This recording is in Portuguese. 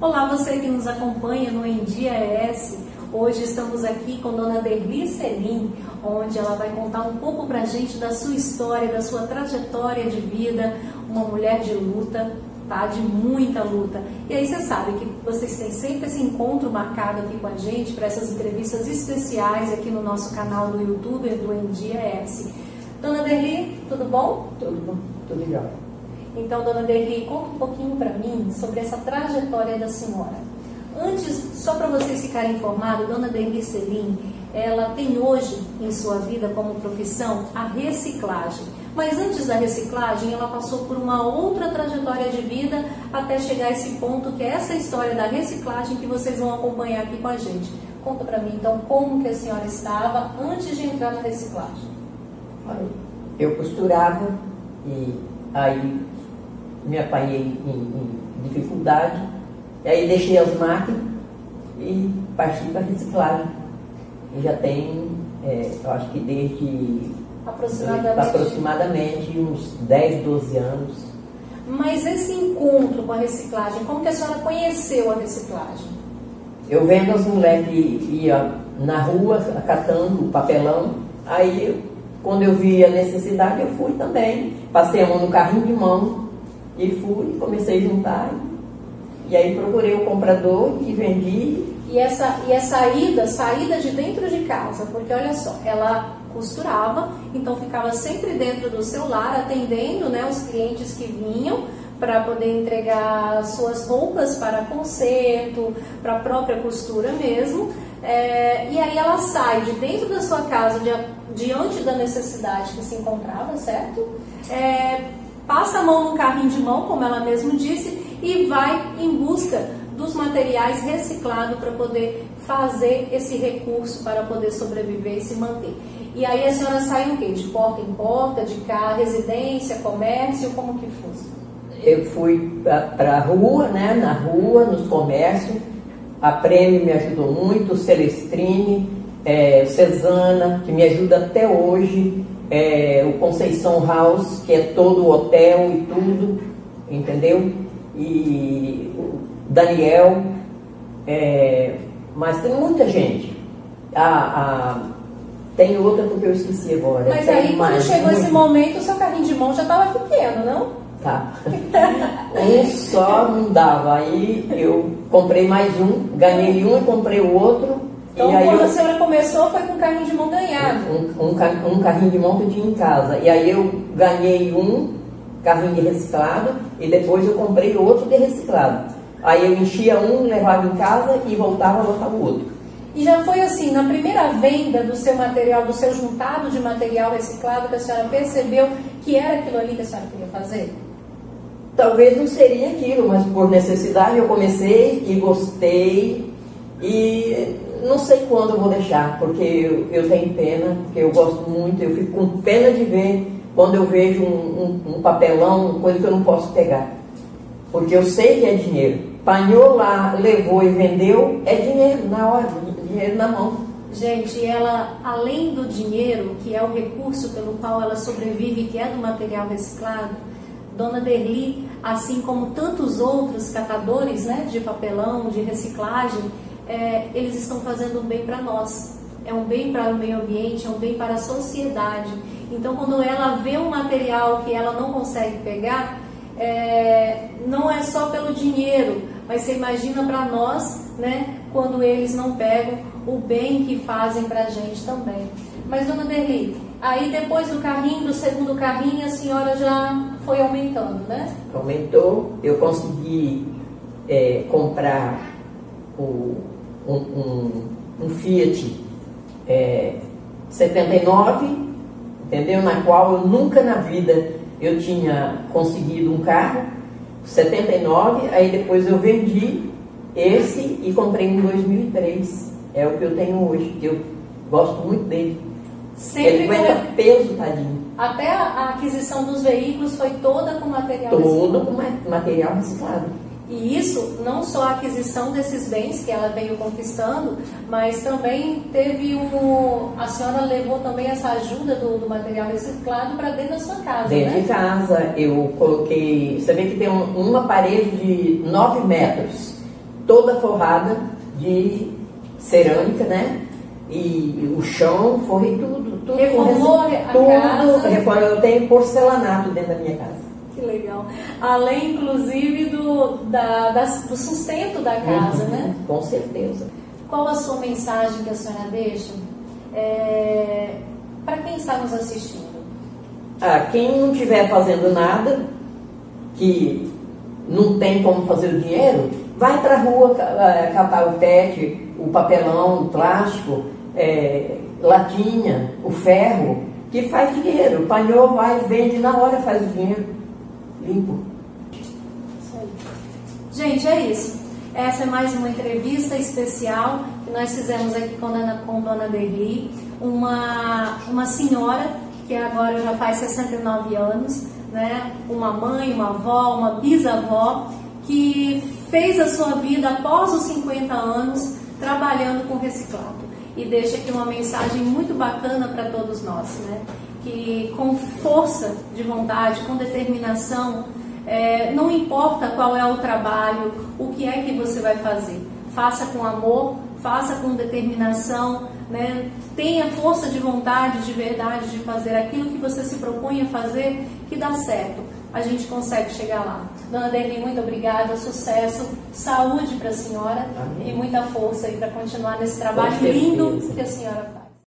Olá, você que nos acompanha no Em Dia ES. Hoje estamos aqui com Dona Derli Selim, onde ela vai contar um pouco pra gente da sua história, da sua trajetória de vida, uma mulher de luta, tá? De muita luta. E aí você sabe que vocês têm sempre esse encontro marcado aqui com a gente para essas entrevistas especiais aqui no nosso canal do YouTube do Em Dia ES. Dona Derli, tudo bom? Tudo bom, tudo legal. Então, dona Derli, conta um pouquinho para mim sobre essa trajetória da senhora. Antes, só para vocês ficarem informados, dona Derli Selim, ela tem hoje em sua vida como profissão a reciclagem. Mas antes da reciclagem, ela passou por uma outra trajetória de vida até chegar a esse ponto, que é essa história da reciclagem que vocês vão acompanhar aqui com a gente. Conta para mim, então, como que a senhora estava antes de entrar na reciclagem? Eu costurava e aí me apanhei em, em dificuldade, e aí deixei as máquinas e parti para reciclagem. E já tem, é, eu acho que desde aproximadamente. aproximadamente uns 10, 12 anos. Mas esse encontro com a reciclagem, como que a senhora conheceu a reciclagem? Eu vendo as mulheres que iam na rua catando papelão, aí quando eu vi a necessidade eu fui também. Passei a mão no carrinho de mão e fui, comecei a juntar. E aí procurei o comprador e vendi. E essa, e essa saída, saída de dentro de casa, porque olha só, ela costurava, então ficava sempre dentro do seu lar, atendendo né, os clientes que vinham para poder entregar suas roupas para conserto, para a própria costura mesmo. É, e aí ela sai de dentro da sua casa, de, diante da necessidade que se encontrava, certo? É, passa a mão no carrinho de mão, como ela mesmo disse, e vai em busca dos materiais reciclados para poder fazer esse recurso para poder sobreviver e se manter. E aí a senhora sai o quê? De porta em porta, de carro, residência, comércio, como que fosse? Eu fui para a rua, né, na rua, nos comércios. A Prêmio me ajudou muito, o Celestrine, é, Cesana, que me ajuda até hoje é, o Conceição House, que é todo o hotel e tudo, entendeu? E o Daniel, é, mas tem muita gente. A, a, tem outra porque eu esqueci agora. Mas aí quando chegou muito... esse momento, o seu carrinho de mão já estava pequeno, não? Tá. um só não dava. Aí eu comprei mais um, ganhei um e comprei o outro. Então, quando eu, a senhora começou, foi com carrinho de mão ganhado? Um, um, um, carrinho de mão que eu tinha em casa. E aí eu ganhei um carrinho de reciclado e depois eu comprei outro de reciclado. Aí eu enchia um, levava em casa e voltava, botava o outro. E já foi assim, na primeira venda do seu material, do seu juntado de material reciclado, que a senhora percebeu que era aquilo ali que a senhora queria fazer? Talvez não seria aquilo, mas por necessidade eu comecei e gostei. E não sei quando eu vou deixar, porque eu, eu tenho pena, porque eu gosto muito, eu fico com pena de ver quando eu vejo um, um, um papelão, coisa que eu não posso pegar. Porque eu sei que é dinheiro. Panhou lá, levou e vendeu, é dinheiro na hora, dinheiro na mão. Gente, ela, além do dinheiro, que é o recurso pelo qual ela sobrevive, que é do material reciclado, Dona Derli, assim como tantos outros catadores né, de papelão, de reciclagem, é, eles estão fazendo um bem para nós. É um bem para o meio ambiente, é um bem para a sociedade. Então, quando ela vê um material que ela não consegue pegar, é, não é só pelo dinheiro, mas você imagina para nós, né, quando eles não pegam o bem que fazem para a gente também. Mas, dona Derli, aí depois do carrinho, do segundo carrinho, a senhora já foi aumentando, né? Aumentou, eu consegui é, comprar o um, um, um Fiat é, 79, entendeu? Na qual eu nunca na vida eu tinha conseguido um carro, 79, aí depois eu vendi esse e comprei um 2003. É o que eu tenho hoje, que eu gosto muito dele. Sempre Ele aguenta com... peso, tadinho. Até a aquisição dos veículos foi toda com material reciclado? Toda com material reciclado. E isso, não só a aquisição desses bens que ela veio conquistando, mas também teve um. A senhora levou também essa ajuda do, do material reciclado para dentro da sua casa. Dentro né? de casa, eu coloquei. Você vê que tem um, uma parede de 9 metros. toda forrada de cerâmica, né? E o chão, forrei tudo, tudo. Reformou a casa? Reformou, eu tenho porcelanato dentro da minha casa. Que legal. Além, inclusive, do, da, da do sustento da casa, uhum, né? Com certeza. Qual a sua mensagem que a senhora deixa é, para quem está nos assistindo? Ah, quem não estiver fazendo nada, que não tem como fazer o dinheiro, vai para a rua é, catar o PET, o papelão, o plástico, é, latinha, o ferro, que faz dinheiro. O panhô vai, vende na hora, faz o dinheiro. Limpo. Gente, é isso. Essa é mais uma entrevista especial que nós fizemos aqui com, Dona, com Dona Derli, uma, uma senhora que agora já faz 69 anos, né? uma mãe, uma avó, uma bisavó, que fez a sua vida após os 50 anos trabalhando com reciclado. E deixa aqui uma mensagem muito bacana para todos nós, né? Que com força de vontade, com determinação, é, não importa qual é o trabalho, o que é que você vai fazer, faça com amor, faça com determinação, né? tenha força de vontade, de verdade, de fazer aquilo que você se propõe a fazer, que dá certo. A gente consegue chegar lá. Dona Deli, muito obrigada, sucesso, saúde para a senhora Amém. e muita força para continuar nesse trabalho lindo que a senhora faz.